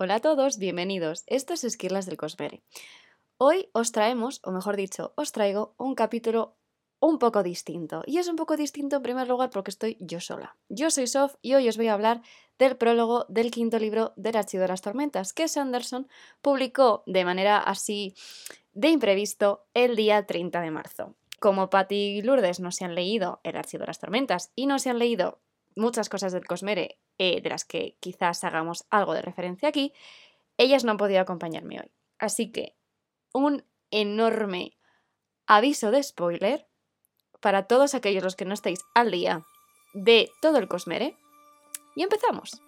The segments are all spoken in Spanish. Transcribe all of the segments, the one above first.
Hola a todos, bienvenidos. Esto es Esquirlas del Cosmere. Hoy os traemos, o mejor dicho, os traigo un capítulo un poco distinto. Y es un poco distinto en primer lugar porque estoy yo sola. Yo soy Sof y hoy os voy a hablar del prólogo del quinto libro del Archivo de las Tormentas, que Sanderson publicó de manera así de imprevisto el día 30 de marzo. Como Patty y Lourdes no se han leído el Archivo de las Tormentas y no se han leído muchas cosas del Cosmere eh, de las que quizás hagamos algo de referencia aquí, ellas no han podido acompañarme hoy. Así que un enorme aviso de spoiler para todos aquellos los que no estéis al día de todo el Cosmere. Y empezamos.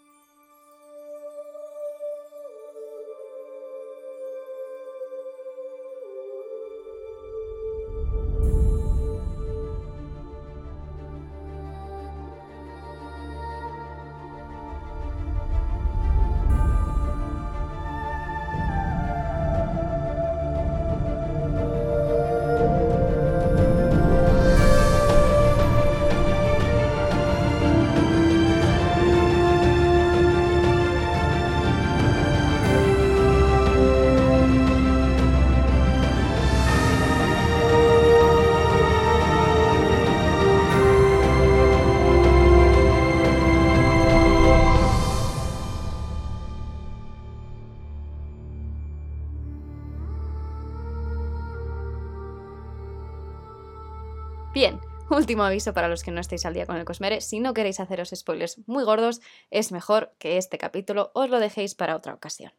Último aviso para los que no estéis al día con el Cosmere. Si no queréis haceros spoilers muy gordos, es mejor que este capítulo os lo dejéis para otra ocasión.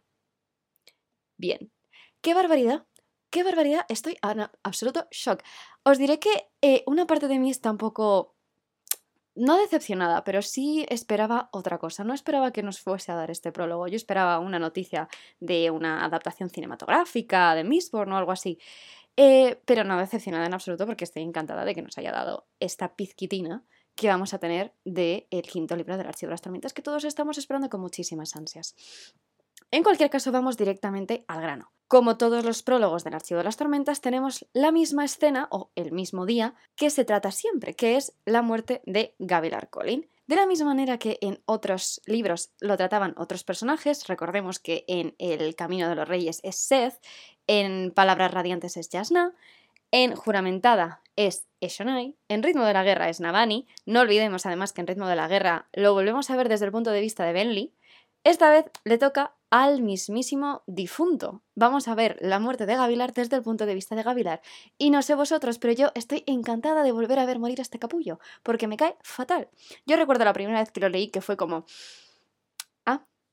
Bien, qué barbaridad. Qué barbaridad, estoy en absoluto shock. Os diré que eh, una parte de mí está un poco no decepcionada, pero sí esperaba otra cosa. No esperaba que nos fuese a dar este prólogo. Yo esperaba una noticia de una adaptación cinematográfica de Mistborn o algo así. Eh, pero no decepcionada en absoluto porque estoy encantada de que nos haya dado esta pizquitina que vamos a tener del el quinto libro del Archivo de las Tormentas que todos estamos esperando con muchísimas ansias. En cualquier caso, vamos directamente al grano. Como todos los prólogos del Archivo de las Tormentas, tenemos la misma escena o el mismo día que se trata siempre, que es la muerte de Gavilar Collin. De la misma manera que en otros libros lo trataban otros personajes, recordemos que en El Camino de los Reyes es Seth, en Palabras Radiantes es Jasna, en Juramentada es Eshonai, en Ritmo de la Guerra es Navani, no olvidemos además que en Ritmo de la Guerra lo volvemos a ver desde el punto de vista de Benley, esta vez le toca al mismísimo difunto. Vamos a ver la muerte de Gavilar desde el punto de vista de Gavilar. Y no sé vosotros, pero yo estoy encantada de volver a ver morir a este capullo, porque me cae fatal. Yo recuerdo la primera vez que lo leí que fue como,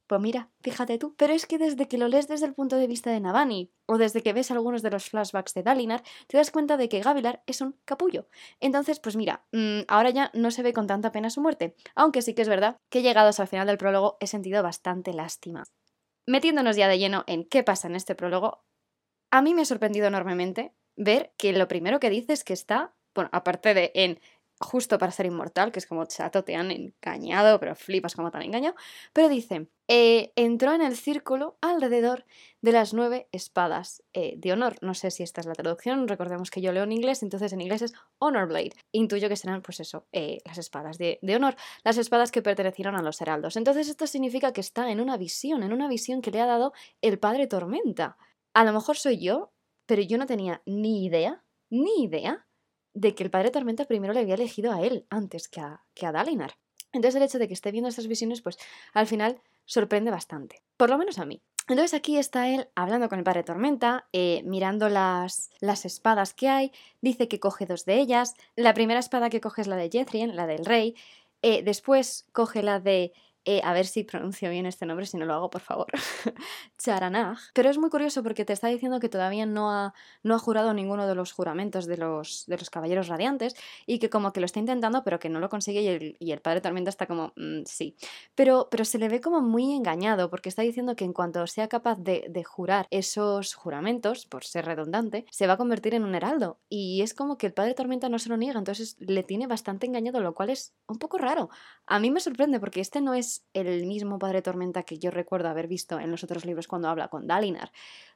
pues mira, fíjate tú. Pero es que desde que lo lees desde el punto de vista de Navani, o desde que ves algunos de los flashbacks de Dalinar, te das cuenta de que Gavilar es un capullo. Entonces, pues mira, mm, ahora ya no se ve con tanta pena su muerte. Aunque sí que es verdad que llegados al final del prólogo he sentido bastante lástima. Metiéndonos ya de lleno en qué pasa en este prólogo, a mí me ha sorprendido enormemente ver que lo primero que dice es que está, bueno, aparte de en justo para ser inmortal, que es como chato, te han engañado, pero flipas como te han engañado. Pero dice, eh, entró en el círculo alrededor de las nueve espadas eh, de honor. No sé si esta es la traducción, recordemos que yo leo en inglés, entonces en inglés es Honor Blade. Intuyo que serán, pues eso, eh, las espadas de, de, honor, las espadas que pertenecieron a los heraldos. Entonces esto significa que está en una visión, en una visión que le ha dado el padre Tormenta. A lo mejor soy yo, pero yo no tenía ni idea, ni idea de que el padre Tormenta primero le había elegido a él antes que a, que a Dalinar. Entonces el hecho de que esté viendo estas visiones, pues al final sorprende bastante, por lo menos a mí. Entonces aquí está él hablando con el padre Tormenta, eh, mirando las, las espadas que hay, dice que coge dos de ellas, la primera espada que coge es la de Jethrien, la del rey, eh, después coge la de eh, a ver si pronuncio bien este nombre, si no lo hago, por favor, Charanaj. Pero es muy curioso porque te está diciendo que todavía no ha, no ha jurado ninguno de los juramentos de los, de los caballeros radiantes y que como que lo está intentando, pero que no lo consigue y el, y el padre Tormenta está como, mm, sí. Pero, pero se le ve como muy engañado porque está diciendo que en cuanto sea capaz de, de jurar esos juramentos, por ser redundante, se va a convertir en un heraldo. Y es como que el padre Tormenta no se lo niega, entonces le tiene bastante engañado, lo cual es un poco raro. A mí me sorprende porque este no es el mismo Padre Tormenta que yo recuerdo haber visto en los otros libros cuando habla con Dalinar.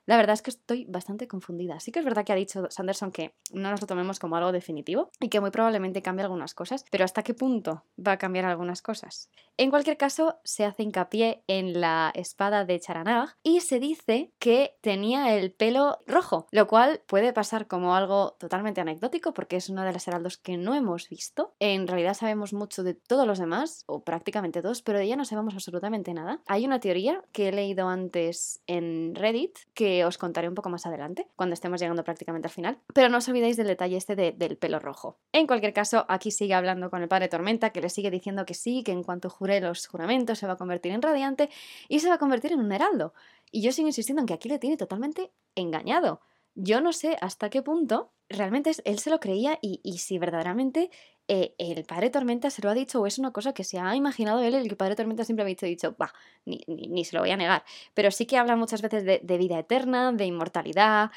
La verdad es que estoy bastante confundida. Sí que es verdad que ha dicho Sanderson que no nos lo tomemos como algo definitivo y que muy probablemente cambie algunas cosas, pero ¿hasta qué punto va a cambiar algunas cosas? En cualquier caso, se hace hincapié en la espada de Charanag y se dice que tenía el pelo rojo, lo cual puede pasar como algo totalmente anecdótico porque es uno de los heraldos que no hemos visto. En realidad sabemos mucho de todos los demás, o prácticamente todos, pero de no sabemos absolutamente nada. Hay una teoría que he leído antes en Reddit que os contaré un poco más adelante, cuando estemos llegando prácticamente al final. Pero no os olvidéis del detalle este del pelo rojo. En cualquier caso, aquí sigue hablando con el padre Tormenta, que le sigue diciendo que sí, que en cuanto jure los juramentos se va a convertir en radiante y se va a convertir en un heraldo. Y yo sigo insistiendo en que aquí le tiene totalmente engañado. Yo no sé hasta qué punto realmente él se lo creía y, si verdaderamente eh, el padre Tormenta se lo ha dicho o es una cosa que se ha imaginado él, el padre Tormenta siempre ha dicho, va, ni, ni, se lo voy a negar. Pero sí que habla muchas veces de, vida eterna, de inmortalidad,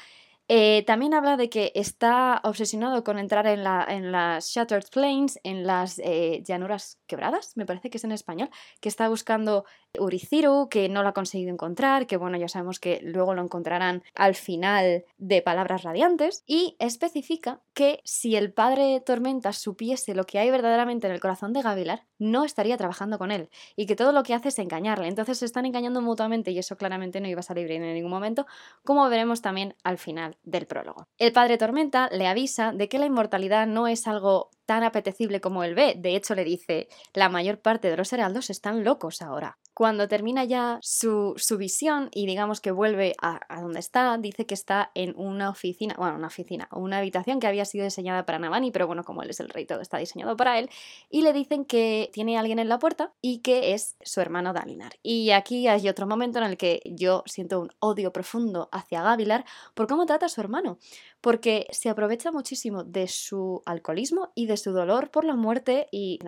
eh, también habla de que está obsesionado con entrar en, en las Shattered Plains, en las eh, llanuras quebradas, me parece que es en español, que está buscando Uriciru, que no lo ha conseguido encontrar, que bueno, ya sabemos que luego lo encontrarán al final de Palabras Radiantes, y especifica que si el padre Tormenta supiese lo que hay verdaderamente en el corazón de Gavilar, no estaría trabajando con él, y que todo lo que hace es engañarle. Entonces se están engañando mutuamente y eso claramente no iba a salir bien en ningún momento, como veremos también al final del prólogo. El padre Tormenta le avisa de que la inmortalidad no es algo tan apetecible como él ve. De hecho, le dice, la mayor parte de los heraldos están locos ahora. Cuando termina ya su, visión y digamos que vuelve a, donde está, dice que está en una oficina, bueno, una oficina, una habitación que había sido diseñada para Navani, pero bueno, como él es el rey, todo está diseñado para él, y le dicen que tiene alguien en la puerta y que es su hermano Dalinar. Y aquí hay otro momento en el que yo siento un odio profundo hacia Gavilar por cómo trata a su hermano, porque se aprovecha muchísimo de su alcoholismo y de su dolor por la muerte y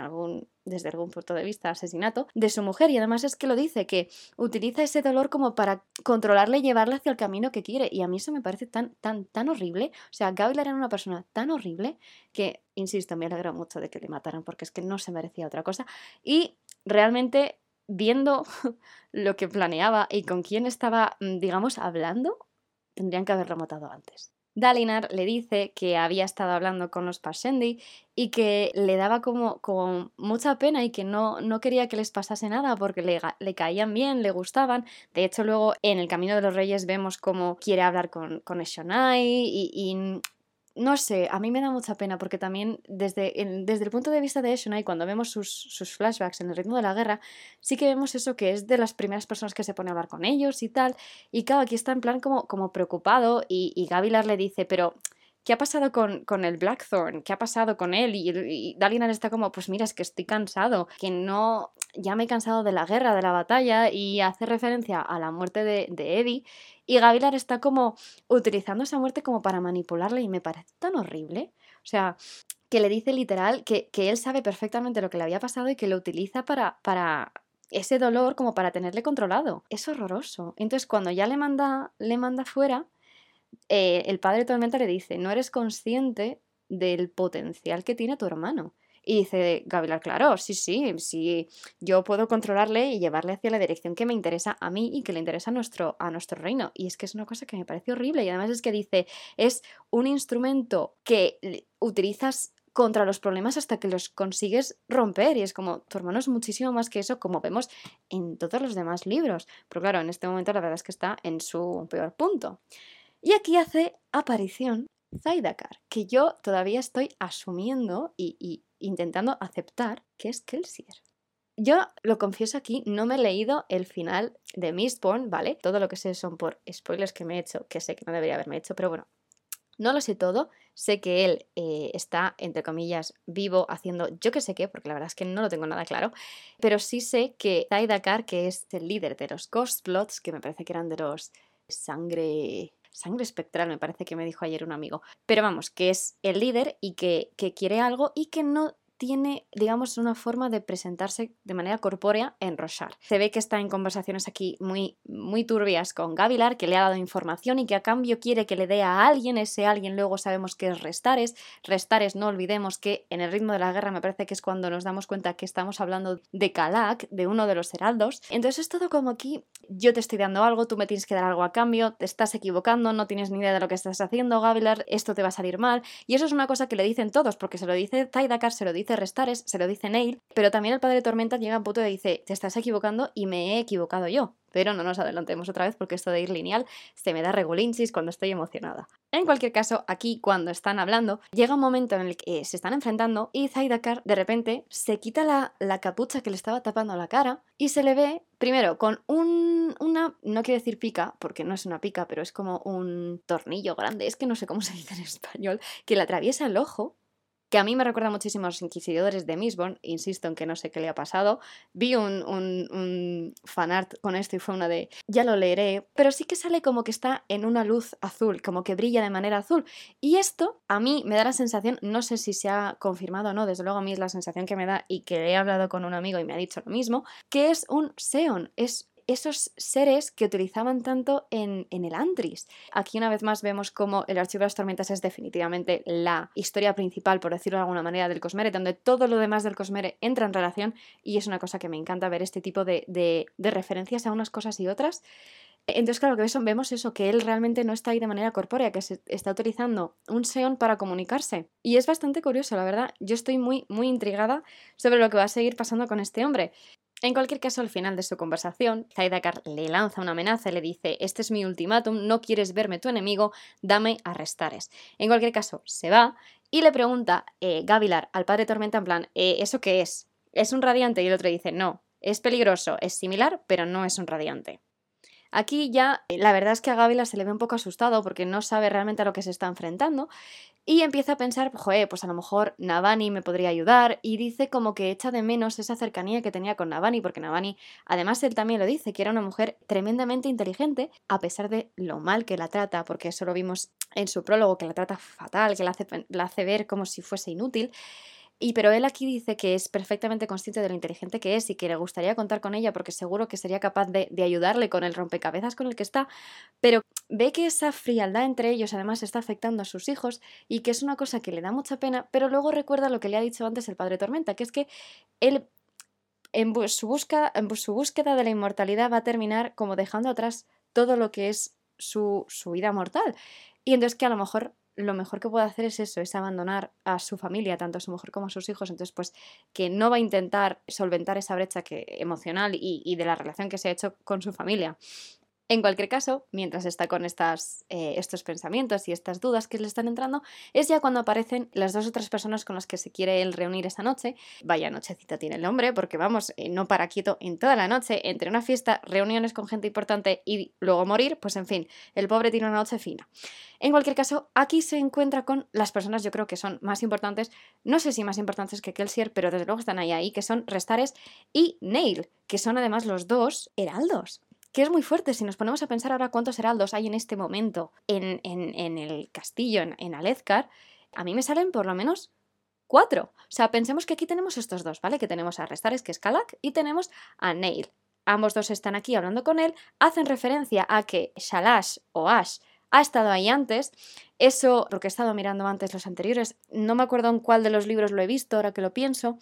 desde algún punto de vista asesinato de su mujer. Y además es que lo dice que utiliza ese dolor como para controlarle y llevarle hacia el camino que quiere. Y a mí eso me parece tan tan tan horrible. O sea Gavilar era una persona tan horrible que insisto me alegro mucho de que le mataran porque es que no se merecía otra cosa. Y realmente viendo lo que planeaba y con quién estaba mm, digamos hablando tendrían que haberlo matado antes Dalinar le dice que había estado hablando con los Parshendi y que le daba como, como mucha pena y que no, no, quería que les pasase nada porque le, le, caían bien, le gustaban. De hecho, luego en el Camino de los Reyes vemos cómo quiere hablar con, con Eshonai y, y no sé, a mí me da mucha pena porque también desde desde el punto de vista de Eshonai, cuando vemos sus, flashbacks en el ritmo de la guerra, sí que vemos eso que es de las primeras personas que se pone a hablar con ellos y tal. Y claro, aquí está en plan como, como preocupado y, y Gavilar le dice, pero ¿qué ha pasado con, con el Blackthorn? ¿Qué ha pasado con él? Y, y Dalinar está como, pues mira, es que estoy cansado, que no, ya me he cansado de la guerra, de la batalla, y hace referencia a la muerte de, de Eddie. Y Gavilar está como utilizando esa muerte como para manipularle y me parece tan horrible. O sea, que le dice literal que, él sabe perfectamente lo que le había pasado y que lo utiliza para, para ese dolor como para tenerle controlado. Es horroroso. Entonces cuando ya le manda, le manda fuera, eh, el padre Tormenta le dice, no eres consciente del potencial que tiene tu hermano. Y dice Gavilar, claro, sí, sí, sí, yo puedo controlarle y llevarle hacia la dirección que me interesa a mí y que le interesa a nuestro, a nuestro reino. Y es que es una cosa que me parece horrible. Y además es que dice, es un instrumento que utilizas contra los problemas hasta que los consigues romper. Y es como, tu hermano es muchísimo más que eso, como vemos en todos los demás libros. Pero claro, en este momento la verdad es que está en su peor punto. Y aquí hace aparición Zaidakar, que yo todavía estoy asumiendo y, intentando aceptar que es Kelsier. Yo lo confieso aquí, no me he leído el final de Mistborn, ¿vale? Todo lo que sé son por spoilers que me he hecho, que sé que no debería haberme hecho, pero bueno, no lo sé todo. Sé que él eh, está, entre comillas, vivo haciendo yo que sé qué, porque la verdad es que no lo tengo nada claro. Pero sí sé que Zaidakar, que es el líder de los Ghostbloods, que me parece que eran de los sangre sangre espectral, me parece que me dijo ayer un amigo. Pero vamos, que es el líder y que, quiere algo y que no tiene, digamos, una forma de presentarse de manera corpórea en Roshar. Se ve que está en conversaciones aquí muy, muy turbias con Gavilar, que le ha dado información y que a cambio quiere que le dé a alguien, ese alguien luego sabemos que es Restares. Restares, no olvidemos que en el ritmo de la guerra me parece que es cuando nos damos cuenta que estamos hablando de Kalak, de uno de los heraldos. Entonces es todo como aquí, yo te estoy dando algo, tú me tienes que dar algo a cambio, te estás equivocando, no tienes ni idea de lo que estás haciendo, Gavilar, esto te va a salir mal. Y eso es una cosa que le dicen todos, porque se lo dice Zaidakar, se lo dice Restares, se lo dice Neil, pero también el padre Tormenta llega a un punto y dice, te estás equivocando y me he equivocado yo. Pero no nos adelantemos otra vez porque esto de ir lineal se me da regulinchis cuando estoy emocionada. En cualquier caso, aquí cuando están hablando, llega un momento en el que se están enfrentando y Zaidakar de repente se quita la, la capucha que le estaba tapando la cara y se le ve, primero, con un, una, no quiero decir pica, porque no es una pica, pero es como un tornillo grande, es que no sé cómo se dice en español, que le atraviesa el ojo que a mí me recuerda muchísimo a los inquisidores de Misborn, insisto en que no sé qué le ha pasado. Vi un, un, fanart con esto y fue una de, ya lo leeré, pero sí que sale como que está en una luz azul, como que brilla de manera azul. Y esto a mí me da la sensación, no sé si se ha confirmado o no, desde luego a mí es la sensación que me da y que he hablado con un amigo y me ha dicho lo mismo, que es un Seon, es esos seres que utilizaban tanto en, el Antris. Aquí una vez más vemos cómo el Archivo de las Tormentas es definitivamente la historia principal, por decirlo de alguna manera, del Cosmere, donde todo lo demás del Cosmere entra en relación y es una cosa que me encanta ver este tipo de, referencias a unas cosas y otras. Entonces, claro, que vemos eso, que él realmente no está ahí de manera corpórea, que está utilizando un Seon para comunicarse. Y es bastante curioso, la verdad. Yo estoy muy, muy intrigada sobre lo que va a seguir pasando con este hombre. En cualquier caso, al final de su conversación, Zaidakar le lanza una amenaza y le dice: Este es mi ultimátum, no quieres verme tu enemigo, dame arrestares. En cualquier caso, se va y le pregunta eh, Gavilar al padre Tormenta en plan: eh, ¿Eso qué es? ¿Es un radiante? Y el otro dice: No, es peligroso, es similar, pero no es un radiante. Aquí ya eh, la verdad es que a Gavilar se le ve un poco asustado porque no sabe realmente a lo que se está enfrentando y empieza a pensar, joder, pues a lo mejor Navani me podría ayudar y dice como que echa de menos esa cercanía que tenía con Navani porque Navani, además él también lo dice, que era una mujer tremendamente inteligente a pesar de lo mal que la trata, porque eso lo vimos en su prólogo, que la trata fatal, que la hace ver como si fuese inútil. Y pero él aquí dice que es perfectamente consciente de lo inteligente que es y que le gustaría contar con ella porque seguro que sería capaz de, ayudarle con el rompecabezas con el que está, pero ve que esa frialdad entre ellos además está afectando a sus hijos y que es una cosa que le da mucha pena, pero luego recuerda lo que le ha dicho antes el padre Tormenta, que es que él en su, busca, en su búsqueda de la inmortalidad va a terminar como dejando atrás todo lo que es su, su vida mortal. Y entonces que a lo mejor lo mejor que puede hacer es eso, es abandonar a su familia, tanto a su mujer como a sus hijos, entonces pues que no va a intentar solventar esa brecha que, emocional y, y de la relación que se ha hecho con su familia. En cualquier caso, mientras está con estas, eh, estos pensamientos y estas dudas que le están entrando, es ya cuando aparecen las dos otras personas con las que se quiere él reunir esa noche. Vaya nochecita tiene el hombre, porque vamos, eh, no para quieto en toda la noche, entre una fiesta, reuniones con gente importante y luego morir, pues en fin, el pobre tiene una noche fina. En cualquier caso, aquí se encuentra con las personas yo creo que son más importantes, no sé si más importantes que Kelsier, pero desde luego están ahí, ahí, que son Restares y Neil, que son además los dos heraldos que es muy fuerte. Si nos ponemos a pensar ahora cuántos heraldos hay en este momento en, en, el castillo, en, en a mí me salen por lo menos cuatro. O sea, pensemos que aquí tenemos estos dos, ¿vale? Que tenemos a Restares, que es Kalak, y tenemos a Neil. Ambos dos están aquí hablando con él, hacen referencia a que Shalash o Ash ha estado ahí antes. Eso, porque he estado mirando antes los anteriores, no me acuerdo en cuál de los libros lo he visto, ahora que lo pienso,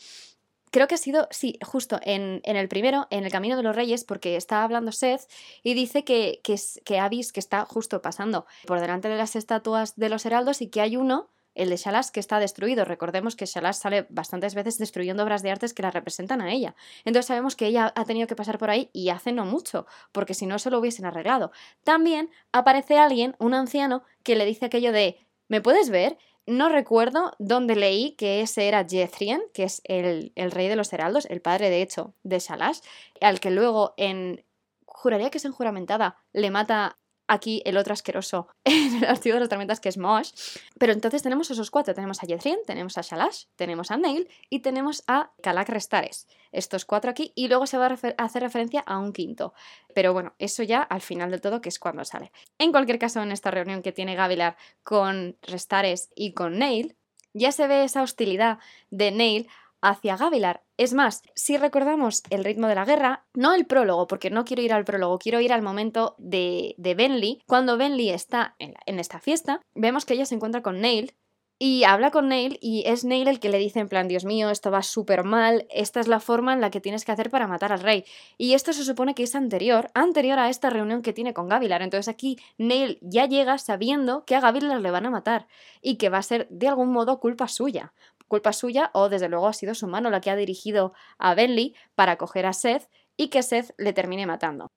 creo que ha sido, sí, justo en, el primero, en el Camino de los Reyes, porque está hablando Seth y dice que, que, que Avis, que está justo pasando por delante de las estatuas de los heraldos y que hay uno, el de Shalas, que está destruido. Recordemos que Shalas sale bastantes veces destruyendo obras de artes que la representan a ella. Entonces sabemos que ella ha tenido que pasar por ahí y hace no mucho, porque si no se lo hubiesen arreglado. También aparece alguien, un anciano, que le dice aquello de ¿Me puedes ver? No recuerdo dónde leí que ese era Jethrian, que es el, rey de los heraldos, el padre de hecho de Shalash, al que luego en. Juraría que es en juramentada, le mata aquí el otro asqueroso en el archivo de las tormentas que es Mosh. Pero entonces tenemos esos cuatro. Tenemos a Jethrian, tenemos a Shalash, tenemos a Neil y tenemos a Kalak Restares. Estos cuatro aquí y luego se va a hacer referencia a un quinto. Pero bueno, eso ya al final del todo que es cuando sale. En cualquier caso, en esta reunión que tiene Gavilar con Restares y con Neil, ya se ve esa hostilidad de Neil hacia Gavilar. Es más, si recordamos el ritmo de la guerra, no el prólogo, porque no quiero ir al prólogo, quiero ir al momento de, de Benley. Cuando Benley está en, en esta fiesta, vemos que ella se encuentra con Neil, y habla con Neil y es Neil el que le dice en plan, Dios mío, esto va súper mal, esta es la forma en la que tienes que hacer para matar al rey. Y esto se supone que es anterior, anterior a esta reunión que tiene con Gavilar. Entonces aquí Neil ya llega sabiendo que a Gavilar le van a matar y que va a ser de algún modo culpa suya. Culpa suya o desde luego ha sido su mano la que ha dirigido a Benley para coger a Seth y que Seth le termine matando.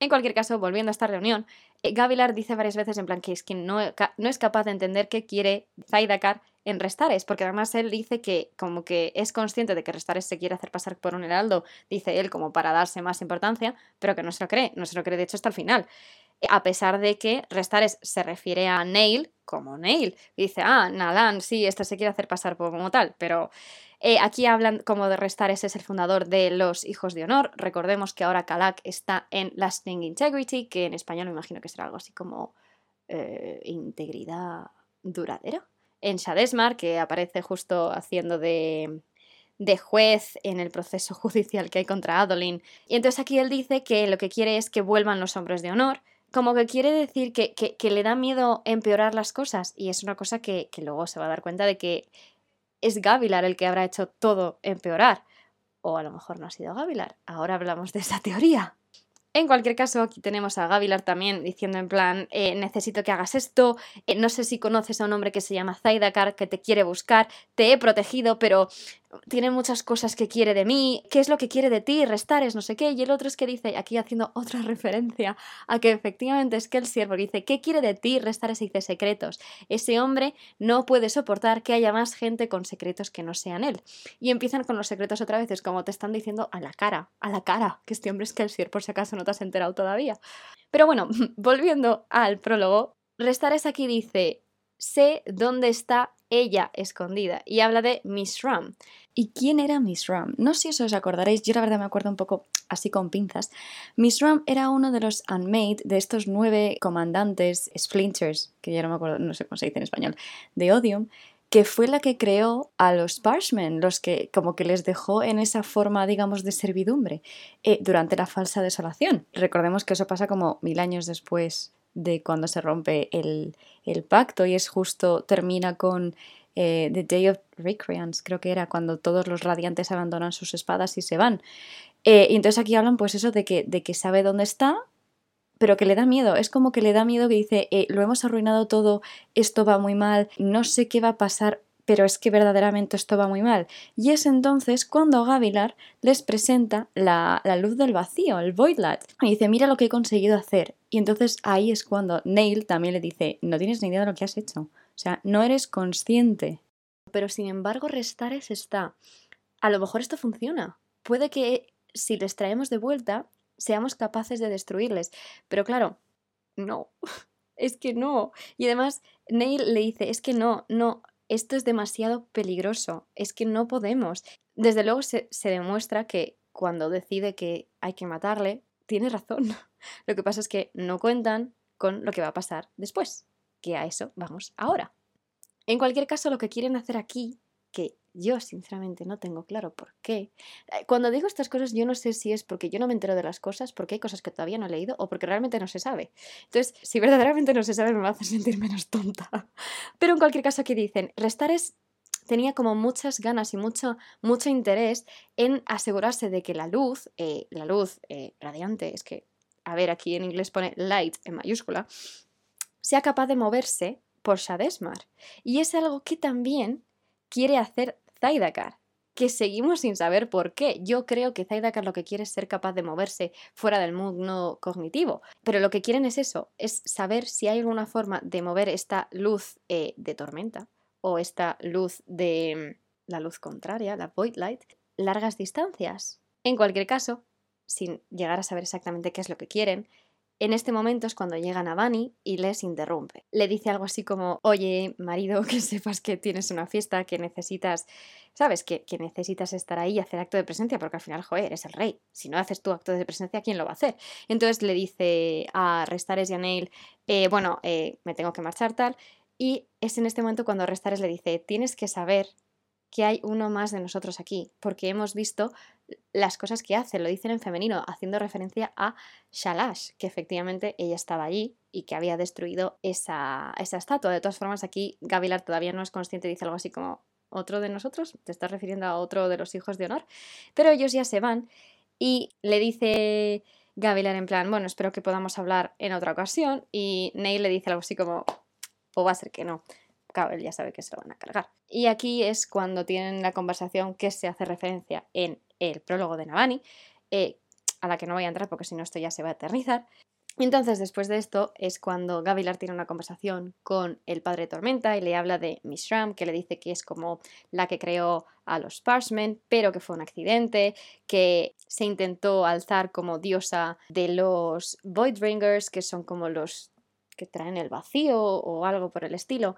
En cualquier caso, volviendo a esta reunión, eh, Gavilar dice varias veces en plan que es que no, no es capaz de entender qué quiere Zaidakar en Restares, porque además él dice que como que es consciente de que Restares se quiere hacer pasar por un heraldo, dice él como para darse más importancia, pero que no se lo cree, no se lo cree de hecho hasta el final. A pesar de que Restares se refiere a Neil como Neil, dice, ah, Nalan, sí, este se quiere hacer pasar como tal, pero eh, aquí hablan como de Restares es el fundador de los Hijos de Honor. Recordemos que ahora Kalak está en Lasting Integrity, que en español me imagino que será algo así como eh, integridad duradera. En Shadesmar, que aparece justo haciendo de, de juez en el proceso judicial que hay contra Adolin. Y entonces aquí él dice que lo que quiere es que vuelvan los hombres de honor, como que quiere decir que, que, le da miedo empeorar las cosas y es una cosa que, que, luego se va a dar cuenta de que es Gavilar el que habrá hecho todo empeorar. O a lo mejor no ha sido Gavilar. Ahora hablamos de esa teoría. En cualquier caso, aquí tenemos a Gavilar también diciendo en plan, eh, necesito que hagas esto, eh, no sé si conoces a un hombre que se llama Zaidakar que te quiere buscar, te he protegido, pero tiene muchas cosas que quiere de mí, qué es lo que quiere de ti, restares, no sé qué, y el otro es que dice, aquí haciendo otra referencia a que efectivamente es que el siervo dice, ¿qué quiere de ti, restares y dice secretos? Ese hombre no puede soportar que haya más gente con secretos que no sean él. Y empiezan con los secretos otra vez, es como te están diciendo a la cara, a la cara, que este hombre es que el siervo, por si acaso no te has enterado todavía. Pero bueno, volviendo al prólogo, Restares aquí dice, sé dónde está ella escondida y habla de Miss Ram. ¿Y quién era Miss Ram? No sé si os acordaréis, yo la verdad me acuerdo un poco así con pinzas. Miss Ram era uno de los unmade de estos nueve comandantes splinters, que ya no me acuerdo, no sé cómo se dice en español, de Odium, que fue la que creó a los Parshmen, los que como que les dejó en esa forma, digamos, de servidumbre eh, durante la falsa desolación. Recordemos que eso pasa como mil años después de cuando se rompe el, pacto y es justo, termina con eh, The Day of Recreance, creo que era cuando todos los radiantes abandonan sus espadas y se van. Eh, y entonces aquí hablan pues eso de que, de que sabe dónde está, pero que le da miedo. Es como que le da miedo que dice, eh, lo hemos arruinado todo, esto va muy mal, no sé qué va a pasar pero es que verdaderamente esto va muy mal. Y es entonces cuando Gavilar les presenta la, luz del vacío, el Voidlat, y dice, mira lo que he conseguido hacer. Y entonces ahí es cuando Neil también le dice, no tienes ni idea de lo que has hecho. O sea, no eres consciente. Pero sin embargo, Restares está. A lo mejor esto funciona. Puede que si les traemos de vuelta, seamos capaces de destruirles. Pero claro, no. Es que no. Y además, Neil le dice, es que no, no, esto es demasiado peligroso, es que no podemos. Desde luego se, demuestra que cuando decide que hay que matarle, tiene razón. Lo que pasa es que no cuentan con lo que va a pasar después, que a eso vamos ahora. En cualquier caso, lo que quieren hacer aquí que yo sinceramente no tengo claro por qué. Eh, cuando digo estas cosas yo no sé si es porque yo no me entero de las cosas, porque hay cosas que todavía no he leído o porque realmente no se sabe. Entonces, si verdaderamente no se sabe me va a hacer sentir menos tonta. Pero en cualquier caso aquí dicen, Restares tenía como muchas ganas y mucho, mucho interés en asegurarse de que la luz, eh, la luz eh, radiante, es que, a ver, aquí en inglés pone light en mayúscula, sea capaz de moverse por Shadesmar. Y es algo que también quiere hacer Zaidakar, que seguimos sin saber por qué. Yo creo que Zaidakar lo que quiere es ser capaz de moverse fuera del mundo cognitivo, pero lo que quieren es eso, es saber si hay alguna forma de mover esta luz eh, de tormenta o esta luz de mm, la luz contraria, la void light, largas distancias. En cualquier caso, sin llegar a saber exactamente qué es lo que quieren, en este momento es cuando llegan a Bunny y les interrumpe. Le dice algo así como, oye, marido, que sepas que tienes una fiesta, que necesitas, sabes, que, necesitas estar ahí y hacer acto de presencia, porque al final, joder, eres el rey. Si no haces tu acto de presencia, ¿quién lo va a hacer? Entonces le dice a Restares y a Neil, eh, bueno, eh, me tengo que marchar tal. Y es en este momento cuando Restares le dice, tienes que saber que hay uno más de nosotros aquí, porque hemos visto las cosas que hace, lo dicen en femenino, haciendo referencia a Shalash, que efectivamente ella estaba allí y que había destruido esa, esa estatua. De todas formas, aquí Gavilar todavía no es consciente, dice algo así como otro de nosotros, te estás refiriendo a otro de los hijos de honor, pero ellos ya se van y le dice Gavilar en plan, bueno, espero que podamos hablar en otra ocasión y Neil le dice algo así como, o va a ser que no. Claro, él ya sabe que se lo van a cargar. Y aquí es cuando tienen la conversación que se hace referencia en el prólogo de Navani, eh, a la que no voy a entrar porque si no esto ya se va a eternizar. Entonces, después de esto, es cuando Gavilar tiene una conversación con el padre Tormenta y le habla de Miss Ram, que le dice que es como la que creó a los Parsmen, pero que fue un accidente, que se intentó alzar como diosa de los Voidbringers, que son como los que traen el vacío o algo por el estilo,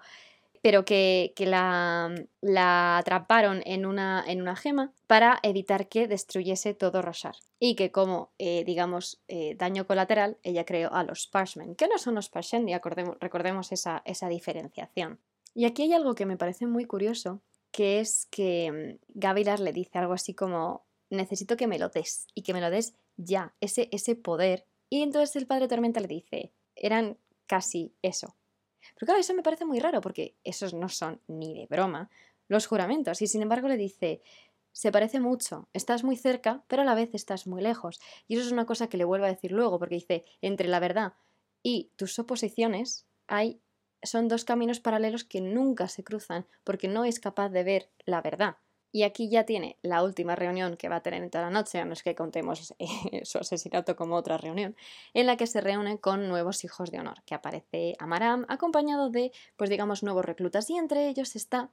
pero que, la, la, atraparon en una, en una, gema para evitar que destruyese todo Roshar. Y que como, eh, digamos, eh, daño colateral, ella creó a los Parshmen, que no son los Parshendi, recordemos, recordemos esa, esa diferenciación. Y aquí hay algo que me parece muy curioso, que es que mm, Gavilar le dice algo así como, necesito que me lo des, y que me lo des ya, ese, ese poder. Y entonces el padre Tormenta le dice, eran casi eso, pero claro, eso me parece muy raro porque esos no son ni de broma los juramentos. Y sin embargo le dice, se parece mucho, estás muy cerca, pero a la vez estás muy lejos. Y eso es una cosa que le vuelvo a decir luego, porque dice, entre la verdad y tus oposiciones hay, son dos caminos paralelos que nunca se cruzan, porque no es capaz de ver la verdad. Y aquí ya tiene la última reunión que va a tener en toda la noche, a no es que contemos eh, su asesinato como otra reunión, en la que se reúne con nuevos hijos de honor, que aparece Amaram acompañado de, pues digamos, nuevos reclutas, y entre ellos está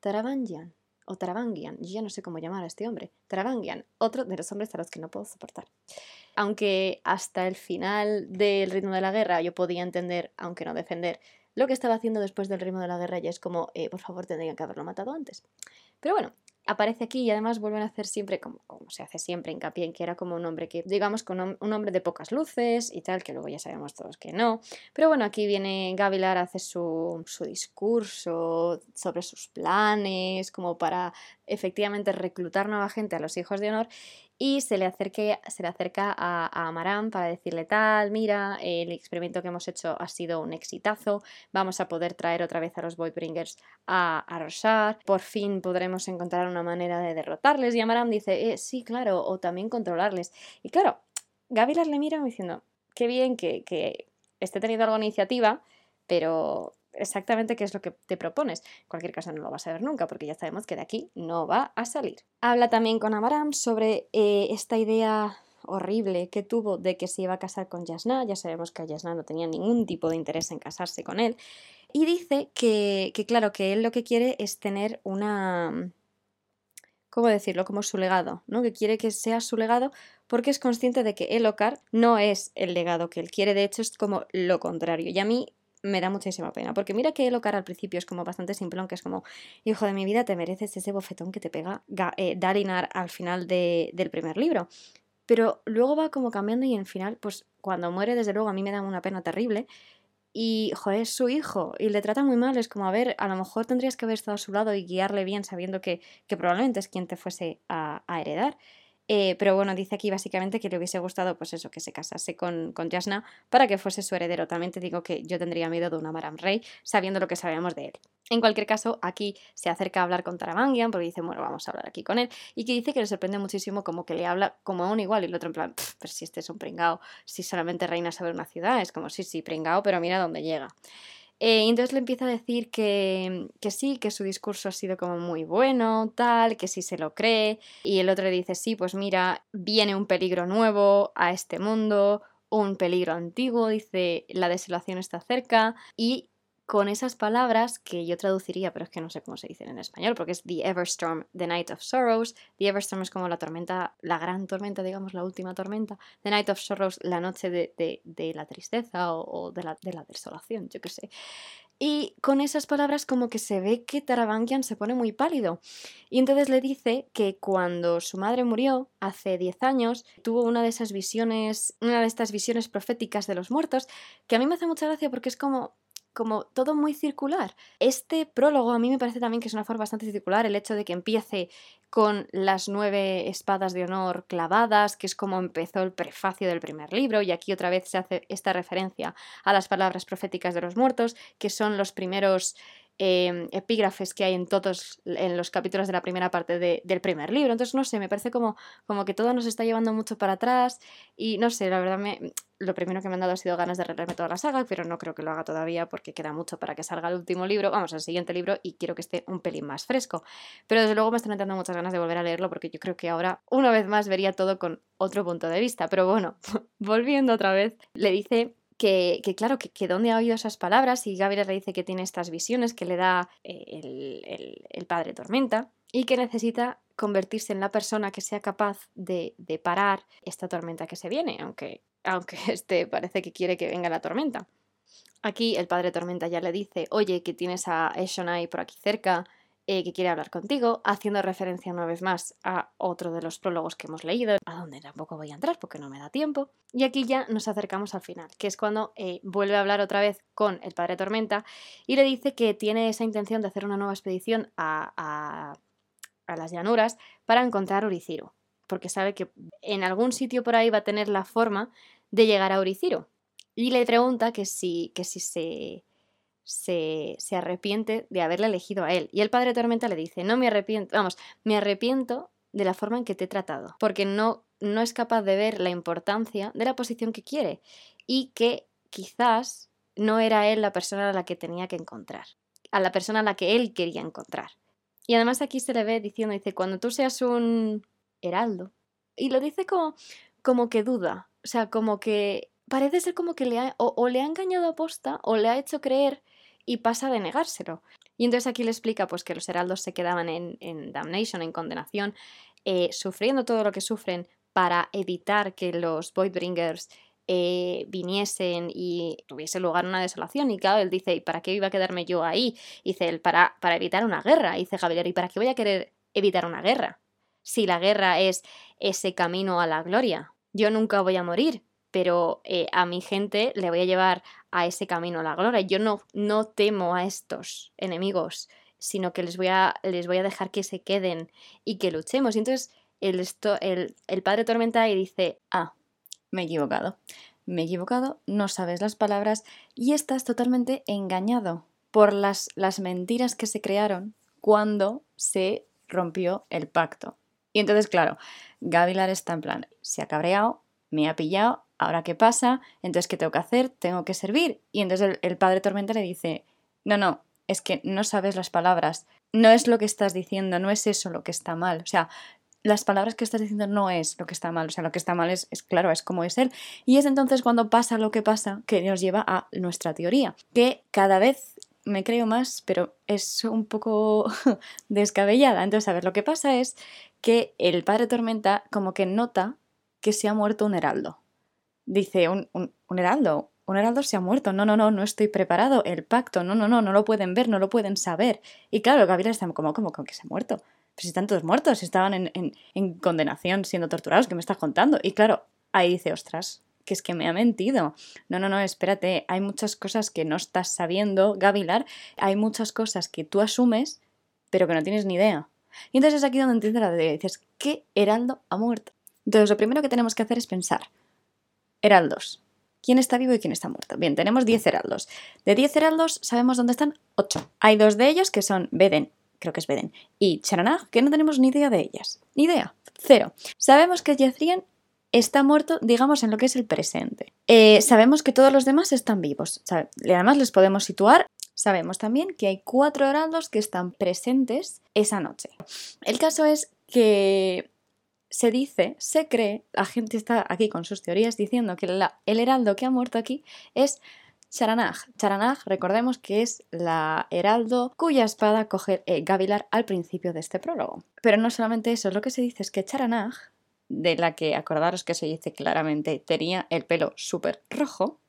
Taravangian, o Taravangian, yo ya no sé cómo llamar a este hombre, Taravangian, otro de los hombres a los que no puedo soportar. Aunque hasta el final del ritmo de la guerra yo podía entender, aunque no defender, lo que estaba haciendo después del ritmo de la guerra ya es como, eh, por favor, tendrían que haberlo matado antes. Pero bueno, aparece aquí y además vuelven a hacer siempre, como, se hace siempre, hincapié en que era como un hombre que, digamos, con un hombre de pocas luces y tal, que luego ya sabemos todos que no. Pero bueno, aquí viene Gavilar, hace su, su discurso sobre sus planes, como para efectivamente reclutar nueva gente a los hijos de honor y se le, se le acerca a, a Amaram para decirle tal, mira, el experimento que hemos hecho ha sido un exitazo, vamos a poder traer otra vez a los Voidbringers a, a Roshar, por fin podremos encontrar una manera de derrotarles y Amaram dice, eh, sí, claro, o también controlarles. Y claro, Gavilar le mira diciendo, qué bien que, que esté teniendo alguna iniciativa, pero exactamente qué es lo que te propones. En cualquier caso no lo vas a ver nunca porque ya sabemos que de aquí no va a salir. Habla también con Amaram sobre eh, esta idea horrible que tuvo de que se iba a casar con Yasna. Ya sabemos que Yasna no tenía ningún tipo de interés en casarse con él. Y dice que, que claro, que él lo que quiere es tener una... ¿Cómo decirlo? Como su legado, ¿no? Que quiere que sea su legado porque es consciente de que Elokar no es el legado que él quiere, de hecho es como lo contrario. Y a mí me da muchísima pena. Porque mira que Elocar al principio es como bastante simplón, que es como, hijo de mi vida, te mereces ese bofetón que te pega eh, Dalinar al final del primer libro. Pero luego va como cambiando y en final, pues cuando muere, desde luego, a mí me da una pena terrible. Y, joder, es su hijo y le trata muy mal. Es como, a ver, a lo mejor tendrías que haber estado a su lado y guiarle bien sabiendo que, que probablemente es quien te fuese a heredar. Eh, pero bueno, dice aquí básicamente que le hubiese gustado, pues eso, que se casase con, con Jasna para que fuese su heredero. También te digo que yo tendría miedo de una Maram Rey, sabiendo lo que sabemos de él. En cualquier caso, aquí se acerca a hablar con Taramangian, porque dice, bueno, vamos a hablar aquí con él, y que dice que le sorprende muchísimo como que le habla como a un igual, y el otro en plan, pero si este es un pringao, si solamente reina sobre una ciudad, es como, sí, sí, pringao, pero mira dónde llega. Eh, entonces le empieza a decir que, que, sí, que su discurso ha sido como muy bueno, tal, que sí se lo cree. Y el otro le dice, sí, pues mira, viene un peligro nuevo a este mundo, un peligro antiguo, dice, la desolación está cerca. Y con esas palabras que yo traduciría, pero es que no sé cómo se dicen en español, porque es The Everstorm, The Night of Sorrows. The Everstorm es como la tormenta, la gran tormenta, digamos, la última tormenta. The Night of Sorrows, la noche de, de, la tristeza o, de, la, de, la, desolación, yo qué sé. Y con esas palabras como que se ve que Tarabankian se pone muy pálido. Y entonces le dice que cuando su madre murió, hace 10 años, tuvo una de esas visiones, una de estas visiones proféticas de los muertos, que a mí me hace mucha gracia porque es como como todo muy circular. Este prólogo a mí me parece también que es una forma bastante circular, el hecho de que empiece con las nueve espadas de honor clavadas, que es como empezó el prefacio del primer libro, y aquí otra vez se hace esta referencia a las palabras proféticas de los muertos, que son los primeros Em, epígrafes que hay en todos en los capítulos de la primera parte del primer libro. Entonces, no sé, me parece como, como que todo nos está llevando mucho para atrás y no sé, la verdad me, lo primero que me han dado ha sido ganas de releerme toda la saga, pero no creo que lo haga todavía porque queda mucho para que salga el último libro, vamos, al siguiente libro y quiero que esté un pelín más fresco. Pero desde luego me están entrando muchas ganas de volver a leerlo porque yo creo que ahora una vez más vería todo con otro punto de vista. Pero bueno, volviendo otra vez, le dice que, claro, que, dónde ha oído esas palabras y Gabriel le dice que tiene estas visiones que le da eh, el, padre Tormenta y que necesita convertirse en la persona que sea capaz de, parar esta tormenta que se viene, aunque, aunque este parece que quiere que venga la tormenta. Aquí el padre Tormenta ya le dice, oye, que tienes a Eshonai por aquí cerca, eh, que quiere hablar contigo, haciendo referencia una vez más a otro de los prólogos que hemos leído, a donde tampoco voy a entrar porque no me da tiempo. Y aquí ya nos acercamos al final, que es cuando eh, vuelve a hablar otra vez con el padre Tormenta y le dice que tiene esa intención de hacer una nueva expedición a, a, las llanuras para encontrar a Uriciro, porque sabe que en algún sitio por ahí va a tener la forma de llegar a Uriciro. Y le pregunta que si, que si se se, arrepiente de haberle elegido a él. Y el padre Tormenta le dice, no me arrepiento, vamos, me arrepiento de la forma en que te he tratado, porque no, no es capaz de ver la importancia de la posición que quiere y que quizás no era él la persona a la que tenía que encontrar, a la persona a la que él quería encontrar. Y además aquí se le ve diciendo, dice, cuando tú seas un heraldo, y lo dice como, como que duda, o sea, como que parece ser como que le ha, o le ha engañado a posta o le ha hecho creer y pasa de negárselo. Y entonces aquí le explica pues, que los heraldos se quedaban en, damnation, en condenación, eh, sufriendo todo lo que sufren para evitar que los Voidbringers eh, viniesen y tuviese lugar una desolación. Y claro, él dice, ¿y para qué iba a quedarme yo ahí? dice él, para, para evitar una guerra. dice Javier, ¿y para qué voy a querer evitar una guerra? Si la guerra es ese camino a la gloria. Yo nunca voy a morir, pero eh, a mi gente le voy a llevar a ese camino a la gloria. Yo no, no temo a estos enemigos, sino que les voy, a, les voy a dejar que se queden y que luchemos. Y entonces el, esto, el, el padre Tormenta y dice, ah, me he equivocado, me he equivocado, no sabes las palabras y estás totalmente engañado por las, las mentiras que se crearon cuando se rompió el pacto. Y entonces, claro, Gavilar está en plan, se ha cabreado, me ha pillado, ¿ahora qué pasa? Entonces, ¿qué tengo que hacer? Tengo que servir. Y entonces el, padre Tormenta le dice, no, no, es que no sabes las palabras, no es lo que estás diciendo, no es eso lo que está mal. O sea, las palabras que estás diciendo no es lo que está mal, o sea, lo que está mal es, es, claro, es como es él. Y es entonces cuando pasa lo que pasa que nos lleva a nuestra teoría, que cada vez me creo más, pero es un poco descabellada. Entonces, a ver, lo que pasa es que el padre Tormenta como que nota que se ha muerto un heraldo dice, un, un, heraldo, un heraldo se ha muerto, no, no, no, no estoy preparado, el pacto, no, no, no, no lo pueden ver, no lo pueden saber. Y claro, Gabriel está como, como, como que se ha muerto. Pero si están todos muertos, estaban en, en, en condenación siendo torturados, ¿qué me estás contando? Y claro, ahí dice, ostras, que es que me ha mentido. No, no, no, espérate, hay muchas cosas que no estás sabiendo, Gavilar, hay muchas cosas que tú asumes, pero que no tienes ni idea. Y entonces es aquí donde entiendes la idea, dices, ¿qué heraldo ha muerto? Entonces lo primero que tenemos que hacer es pensar, heraldos. ¿Quién está vivo y quién está muerto? Bien, tenemos 10 heraldos. De 10 heraldos sabemos dónde están 8. Hay dos de ellos que son Beden, creo que es Beden, y Charanag, que no tenemos ni idea de ellas. Ni idea. Cero. Sabemos que Jethrian está muerto, digamos, en lo que es el presente. Eh, sabemos que todos los demás están vivos. Además, les podemos situar. Sabemos también que hay cuatro heraldos que están presentes esa noche. El caso es que se dice, se cree, la gente está aquí con sus teorías diciendo que el heraldo que ha muerto aquí es Charanag. Charanag, recordemos que es la heraldo cuya espada coge eh, Gavilar al principio de este prólogo. Pero no solamente eso, lo que se dice es que Charanag, de la que acordaros que se dice claramente tenía el pelo súper rojo,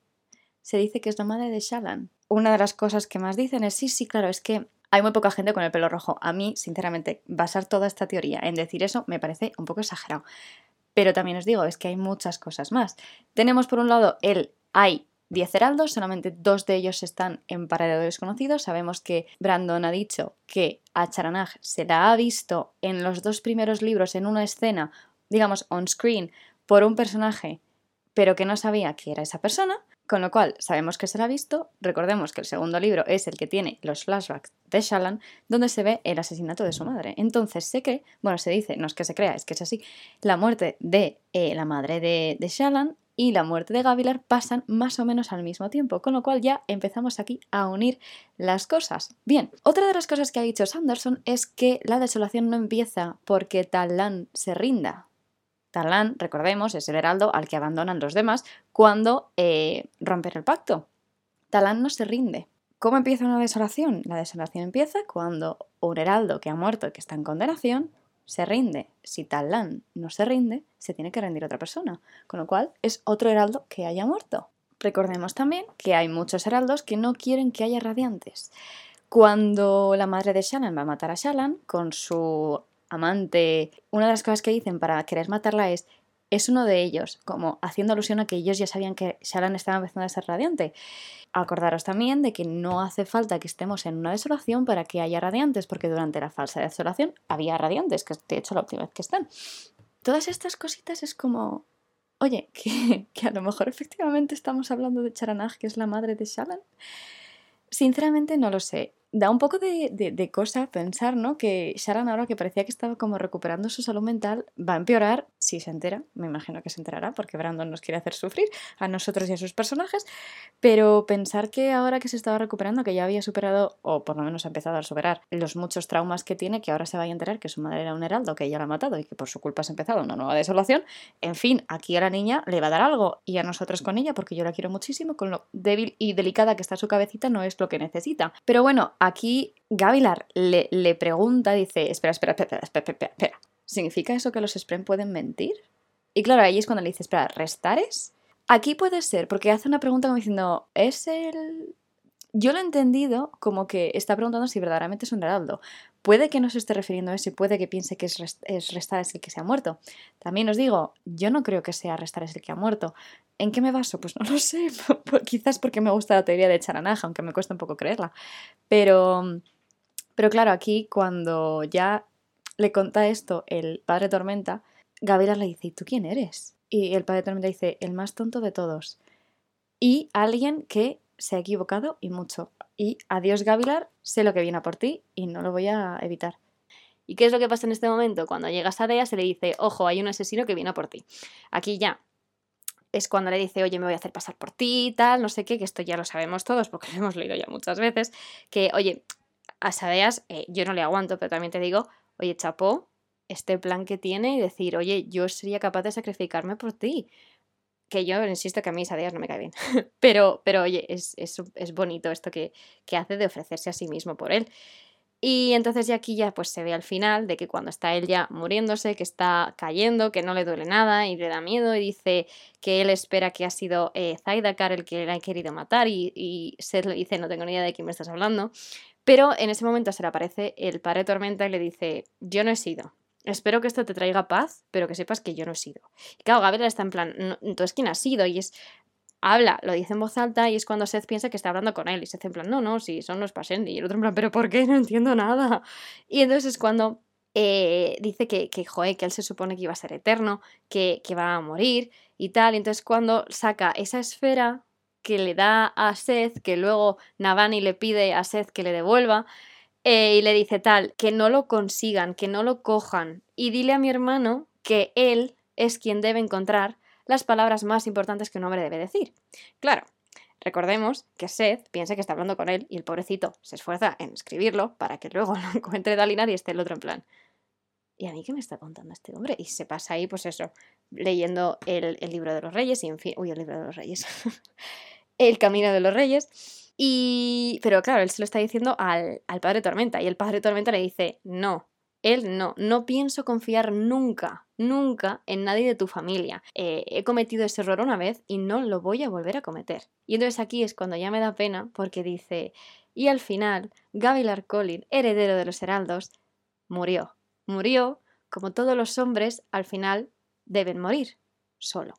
se dice que es la madre de Shalan. Una de las cosas que más dicen es, sí, sí, claro, es que hay muy poca gente con el pelo rojo. A mí, sinceramente, basar toda esta teoría en decir eso me parece un poco exagerado. Pero también os digo, es que hay muchas cosas más. Tenemos por un lado el hay 10 heraldos, solamente dos de ellos están en paradero desconocido. Sabemos que Brandon ha dicho que a Charanag se la ha visto en los dos primeros libros en una escena, digamos, on screen, por un personaje, pero que no sabía que era esa persona. Con lo cual, sabemos que se la ha visto. Recordemos que el segundo libro es el que tiene los flashbacks de Shallan, donde se ve el asesinato de su madre. Entonces se cree, bueno, se dice, no es que se crea, es que es así, la muerte de eh, la madre de, de Shallan y la muerte de Gavilar pasan más o menos al mismo tiempo, con lo cual ya empezamos aquí a unir las cosas. Bien, otra de las cosas que ha dicho Sanderson es que la desolación no empieza porque Talán se rinda. Talán, recordemos, es el heraldo al que abandonan los demás cuando eh, rompen el pacto. Talán no se rinde. ¿Cómo empieza una desolación? La desolación empieza cuando un heraldo que ha muerto y que está en condenación se rinde. Si Talán no se rinde, se tiene que rendir otra persona, con lo cual es otro heraldo que haya muerto. Recordemos también que hay muchos heraldos que no quieren que haya radiantes. Cuando la madre de Shannon va a matar a Shallan con su amante, una de las cosas que dicen para querer matarla es es uno de ellos, como haciendo alusión a que ellos ya sabían que Shalan estaba empezando a ser radiante. Acordaros también de que no hace falta que estemos en una desolación para que haya radiantes, porque durante la falsa desolación había radiantes, que de hecho la última vez que están. Todas estas cositas es como, oye, que, que a lo mejor efectivamente estamos hablando de Charanaj, que es la madre de Shalan. Sinceramente no lo sé da un poco de, cosa pensar, ¿no? Que Sharon ahora que parecía que estaba como recuperando su salud mental, va a empeorar si se entera. Me imagino que se enterará porque Brandon nos quiere hacer sufrir a nosotros y a sus personajes. Pero pensar que ahora que se estaba recuperando, que ya había superado, o por lo menos ha empezado a superar, los muchos traumas que tiene, que ahora se vaya a enterar que su madre era un heraldo, que ella la ha matado y que por su culpa ha empezado una nueva desolación. En fin, aquí a la niña le va a dar algo y a nosotros con ella, porque yo la quiero muchísimo, con lo débil y delicada que está su cabecita, no es lo que necesita. Pero bueno, aquí Gavilar le, le pregunta, dice, espera, espera, espera, espera, espera, espera, ¿significa eso que los Spren pueden mentir? Y claro, ahí es cuando le dice, espera, ¿restares? Aquí puede ser, porque hace una pregunta como diciendo, ¿es el yo lo he entendido como que está preguntando si verdaderamente es un heraldo. Puede que no se esté refiriendo a eso y puede que piense que es, restar es el que se ha muerto. También os digo, yo no creo que sea restar es el que ha muerto. ¿En qué me baso? Pues no lo sé. Quizás porque me gusta la teoría de Charanaja, aunque me cuesta un poco creerla. Pero, pero claro, aquí cuando ya le conta esto el padre Tormenta, Gabriela le dice, ¿y tú quién eres? Y el padre Tormenta dice, el más tonto de todos. Y alguien que se ha equivocado y mucho. Y adiós Gavilar, sé lo que viene por ti y no lo voy a evitar. ¿Y qué es lo que pasa en este momento? Cuando llegas a se le dice, ojo, hay un asesino que viene por ti. Aquí ya es cuando le dice, oye, me voy a hacer pasar por ti tal, no sé qué, que esto ya lo sabemos todos porque lo hemos leído ya muchas veces, que, oye, a Sadeas eh, yo no le aguanto, pero también te digo, oye, chapó, este plan que tiene y decir, oye, yo sería capaz de sacrificarme por ti que yo insisto que a mí esa no me cae bien. pero, pero oye, es, bonito esto que, hace de ofrecerse a sí mismo por él. Y entonces ya aquí ya pues se ve al final de que cuando está él ya muriéndose, que está cayendo, que no le duele nada y le da miedo y dice que él espera que ha sido eh, Zaidakar el que le ha querido matar y, y Seth le dice no tengo ni idea de quién me estás hablando. Pero en ese momento se le aparece el padre Tormenta y le dice yo no he sido, espero que esto te traiga paz, pero que sepas que yo no he sido. Y claro, Gabriel está en plan, entonces ¿quién ha sido? Y es, habla, lo dice en voz alta y es cuando Seth piensa que está hablando con él y Seth en plan, no, no, sí, son los Pasendi. Y el otro en plan, pero ¿por qué? No entiendo nada. Y entonces es cuando eh, dice que, que, joder, que él se supone que iba a ser eterno, que, que va a morir y tal. Y entonces cuando saca esa esfera que le da a Seth, que luego Navani le pide a Seth que le devuelva, eh, y le dice tal, que no lo consigan, que no lo cojan, y dile a mi hermano que él es quien debe encontrar las palabras más importantes que un hombre debe decir. Claro, recordemos que Seth piensa que está hablando con él y el pobrecito se esfuerza en escribirlo para que luego lo encuentre Dalinar y esté el otro en plan. ¿Y a mí qué me está contando este hombre? Y se pasa ahí, pues eso, leyendo el, el libro de los reyes y en fin, uy, el libro de los reyes, el camino de los reyes y, pero claro, él se lo está diciendo al, padre Tormenta y el padre Tormenta le dice, no, él no, no pienso confiar nunca, nunca en nadie de tu familia. Eh, he cometido ese error una vez y no lo voy a volver a cometer. Y entonces aquí es cuando ya me da pena porque dice, y al final, Gavilar Colin, heredero de los heraldos, murió. Murió como todos los hombres al final deben morir, solo.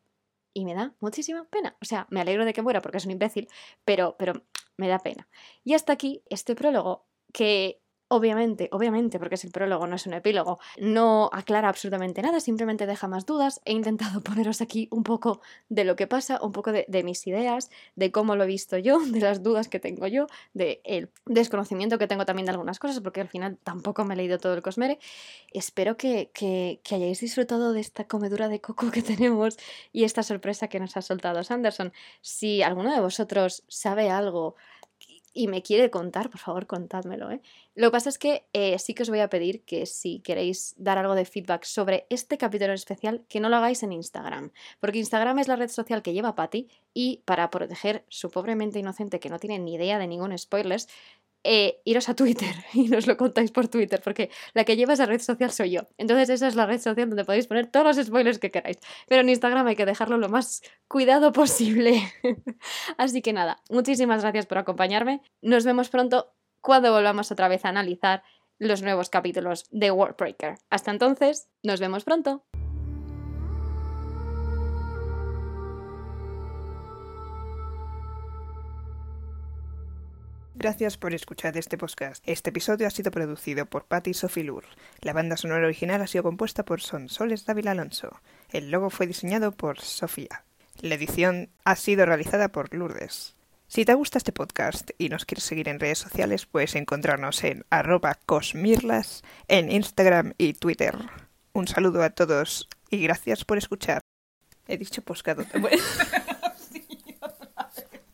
y me da muchísima pena. O sea, me alegro de que muera porque es un imbécil, pero, pero me da pena. Y hasta aquí este prólogo que Obviamente, obviamente, porque es el prólogo, no es un epílogo, no aclara absolutamente nada, simplemente deja más dudas. He intentado poneros aquí un poco de lo que pasa, un poco de, mis ideas, de cómo lo he visto yo, de las dudas que tengo yo, del el desconocimiento que tengo también de algunas cosas, porque al final tampoco me he leído todo el Cosmere. Espero que, que hayáis disfrutado de esta comedura de coco que tenemos y esta sorpresa que nos ha soltado Sanderson. Si alguno de vosotros sabe algo y me quiere contar, por favor, contádmelo. ¿eh? Lo que pasa es que eh, sí que os voy a pedir que si queréis dar algo de feedback sobre este capítulo en especial, que no lo hagáis en Instagram, porque Instagram es la red social que lleva Patty y para proteger su pobremente inocente que no tiene ni idea de ningún spoilers, eh, iros a Twitter y nos lo contáis por Twitter, porque la que lleva esa red social soy yo. Entonces esa es la red social donde podéis poner todos los spoilers que queráis. Pero en Instagram hay que dejarlo lo más cuidado posible. Así que nada, muchísimas gracias por acompañarme. Nos vemos pronto cuando volvamos otra vez a analizar los nuevos capítulos de Warbreaker. Hasta entonces, nos vemos pronto. Gracias por escuchar este podcast. Este episodio ha sido producido por Patty Sofilur. La banda sonora original ha sido compuesta por Son Soles David Alonso. El logo fue diseñado por Sofía. La edición ha sido realizada por Lourdes. Si te gusta este podcast y nos quieres seguir en redes sociales, puedes encontrarnos en arroba cosmirlas en Instagram y Twitter. Un saludo a todos y gracias por escuchar. He dicho poscado.